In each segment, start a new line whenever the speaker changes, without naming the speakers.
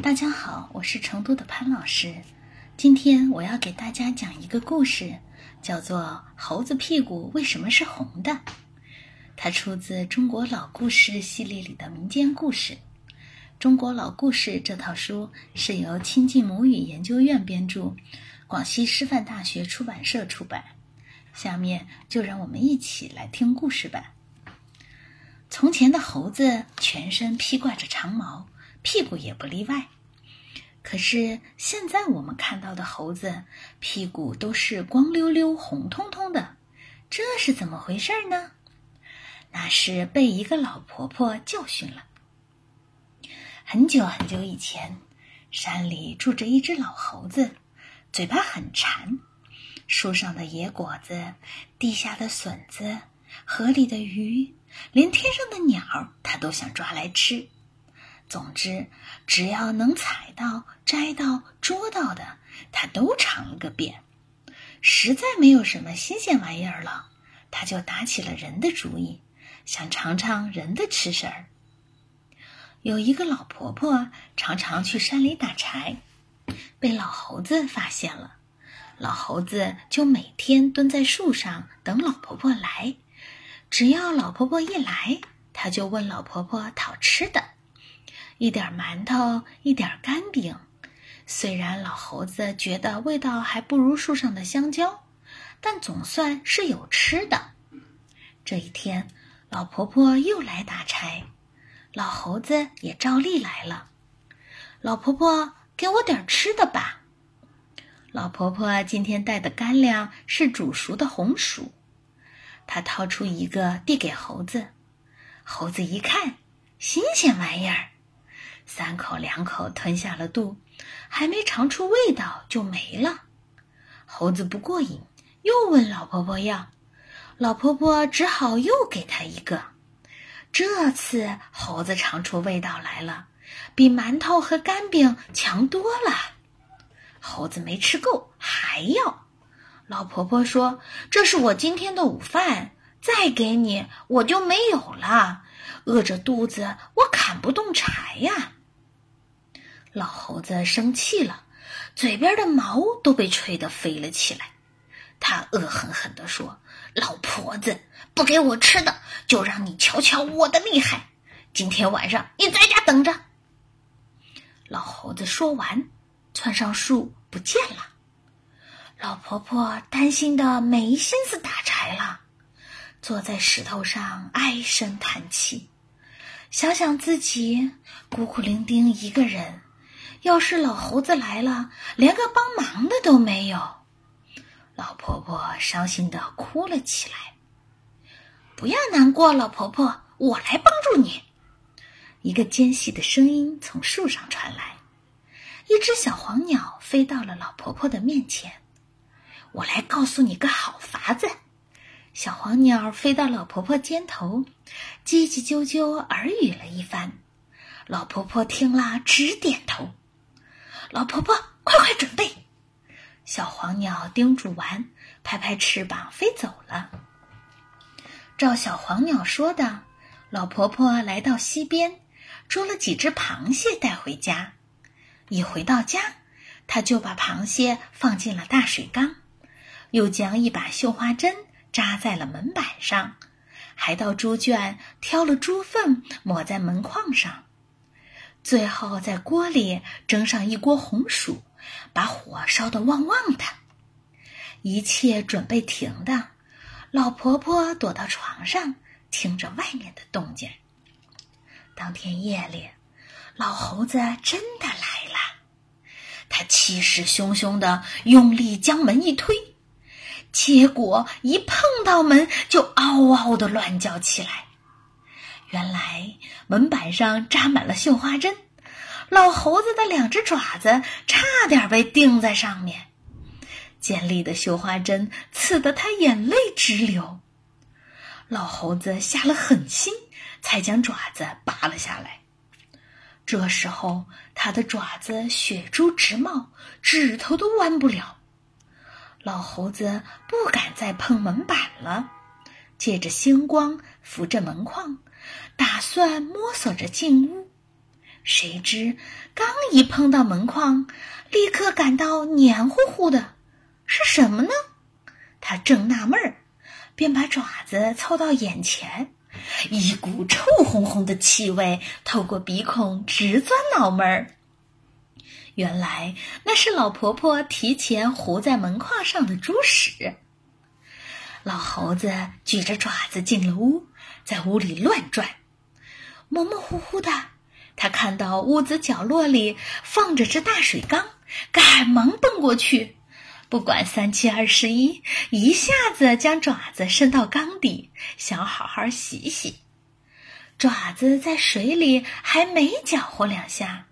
大家好，我是成都的潘老师。今天我要给大家讲一个故事，叫做《猴子屁股为什么是红的》。它出自《中国老故事》系列里的民间故事。《中国老故事》这套书是由亲近母语研究院编著，广西师范大学出版社出版。下面就让我们一起来听故事吧。从前的猴子全身披挂着长毛，屁股也不例外。可是现在我们看到的猴子屁股都是光溜溜、红彤彤的，这是怎么回事呢？那是被一个老婆婆教训了。很久很久以前，山里住着一只老猴子，嘴巴很馋，树上的野果子、地下的笋子、河里的鱼。连天上的鸟，它都想抓来吃。总之，只要能采到、摘到、捉到的，他都尝了个遍。实在没有什么新鲜玩意儿了，他就打起了人的主意，想尝尝人的吃食儿。有一个老婆婆常常去山里打柴，被老猴子发现了。老猴子就每天蹲在树上等老婆婆来。只要老婆婆一来，他就问老婆婆讨吃的，一点馒头，一点干饼。虽然老猴子觉得味道还不如树上的香蕉，但总算是有吃的。这一天，老婆婆又来打柴，老猴子也照例来了。老婆婆，给我点吃的吧。老婆婆今天带的干粮是煮熟的红薯。她掏出一个递给猴子，猴子一看，新鲜玩意儿，三口两口吞下了肚，还没尝出味道就没了。猴子不过瘾，又问老婆婆要，老婆婆只好又给他一个。这次猴子尝出味道来了，比馒头和干饼强多了。猴子没吃够，还要。老婆婆说：“这是我今天的午饭，再给你我就没有了。饿着肚子，我砍不动柴呀。”老猴子生气了，嘴边的毛都被吹得飞了起来。他恶狠狠地说：“老婆子，不给我吃的，就让你瞧瞧我的厉害！今天晚上你在家等着。”老猴子说完，窜上树不见了。老婆婆担心的没心思打柴了，坐在石头上唉声叹气，想想自己孤苦伶仃一个人，要是老猴子来了，连个帮忙的都没有。老婆婆伤心的哭了起来。不要难过，老婆婆，我来帮助你。一个尖细的声音从树上传来，一只小黄鸟飞到了老婆婆的面前。我来告诉你个好法子。小黄鸟飞到老婆婆肩头，叽叽啾啾耳语了一番。老婆婆听了直点头。老婆婆，快快准备！小黄鸟叮嘱完，拍拍翅膀飞走了。照小黄鸟说的，老婆婆来到溪边，捉了几只螃蟹带回家。一回到家，她就把螃蟹放进了大水缸。又将一把绣花针扎在了门板上，还到猪圈挑了猪粪抹在门框上，最后在锅里蒸上一锅红薯，把火烧得旺旺的。一切准备停的，老婆婆躲到床上听着外面的动静。当天夜里，老猴子真的来了，他气势汹汹的用力将门一推。结果一碰到门，就嗷嗷的乱叫起来。原来门板上扎满了绣花针，老猴子的两只爪子差点被钉在上面。尖利的绣花针刺得他眼泪直流。老猴子下了狠心，才将爪子拔了下来。这时候，他的爪子血珠直冒，指头都弯不了。老猴子不敢再碰门板了，借着星光扶着门框，打算摸索着进屋。谁知刚一碰到门框，立刻感到黏糊糊的，是什么呢？他正纳闷儿，便把爪子凑到眼前，一股臭烘烘的气味透过鼻孔直钻脑门儿。原来那是老婆婆提前糊在门框上的猪屎。老猴子举着爪子进了屋，在屋里乱转，模模糊糊的。他看到屋子角落里放着只大水缸，赶忙奔过去，不管三七二十一，一下子将爪子伸到缸底，想好好洗洗。爪子在水里还没搅和两下，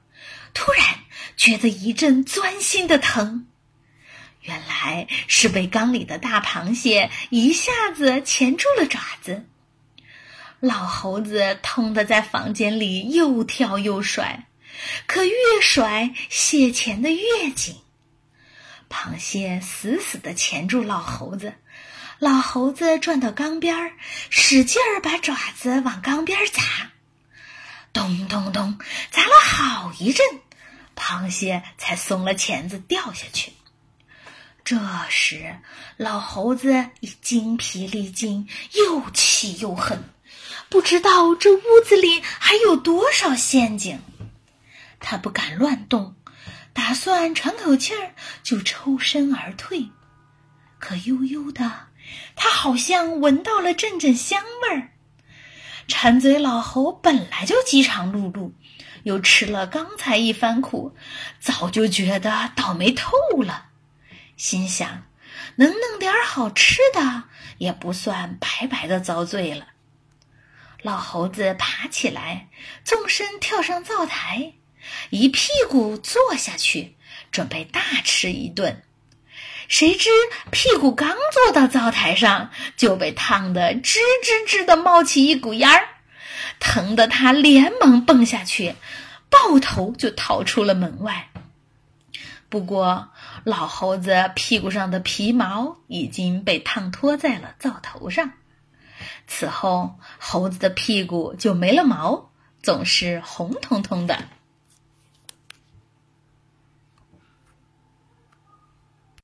突然觉得一阵钻心的疼，原来是被缸里的大螃蟹一下子钳住了爪子。老猴子痛得在房间里又跳又甩，可越甩蟹钳的越紧。螃蟹死死地钳住老猴子，老猴子转到缸边，使劲儿把爪子往缸边砸，咚咚咚，砸了好一阵，螃蟹才松了钳子掉下去。这时，老猴子已精疲力尽，又气又恨。不知道这屋子里还有多少陷阱，他不敢乱动，打算喘口气儿就抽身而退。可悠悠的，他好像闻到了阵阵香味儿。馋嘴老猴本来就饥肠辘辘，又吃了刚才一番苦，早就觉得倒霉透了，心想：能弄点好吃的，也不算白白的遭罪了。老猴子爬起来，纵身跳上灶台，一屁股坐下去，准备大吃一顿。谁知屁股刚坐到灶台上，就被烫得吱吱吱的冒起一股烟儿，疼得他连忙蹦下去，抱头就逃出了门外。不过，老猴子屁股上的皮毛已经被烫脱在了灶头上。此后，猴子的屁股就没了毛，总是红彤彤的。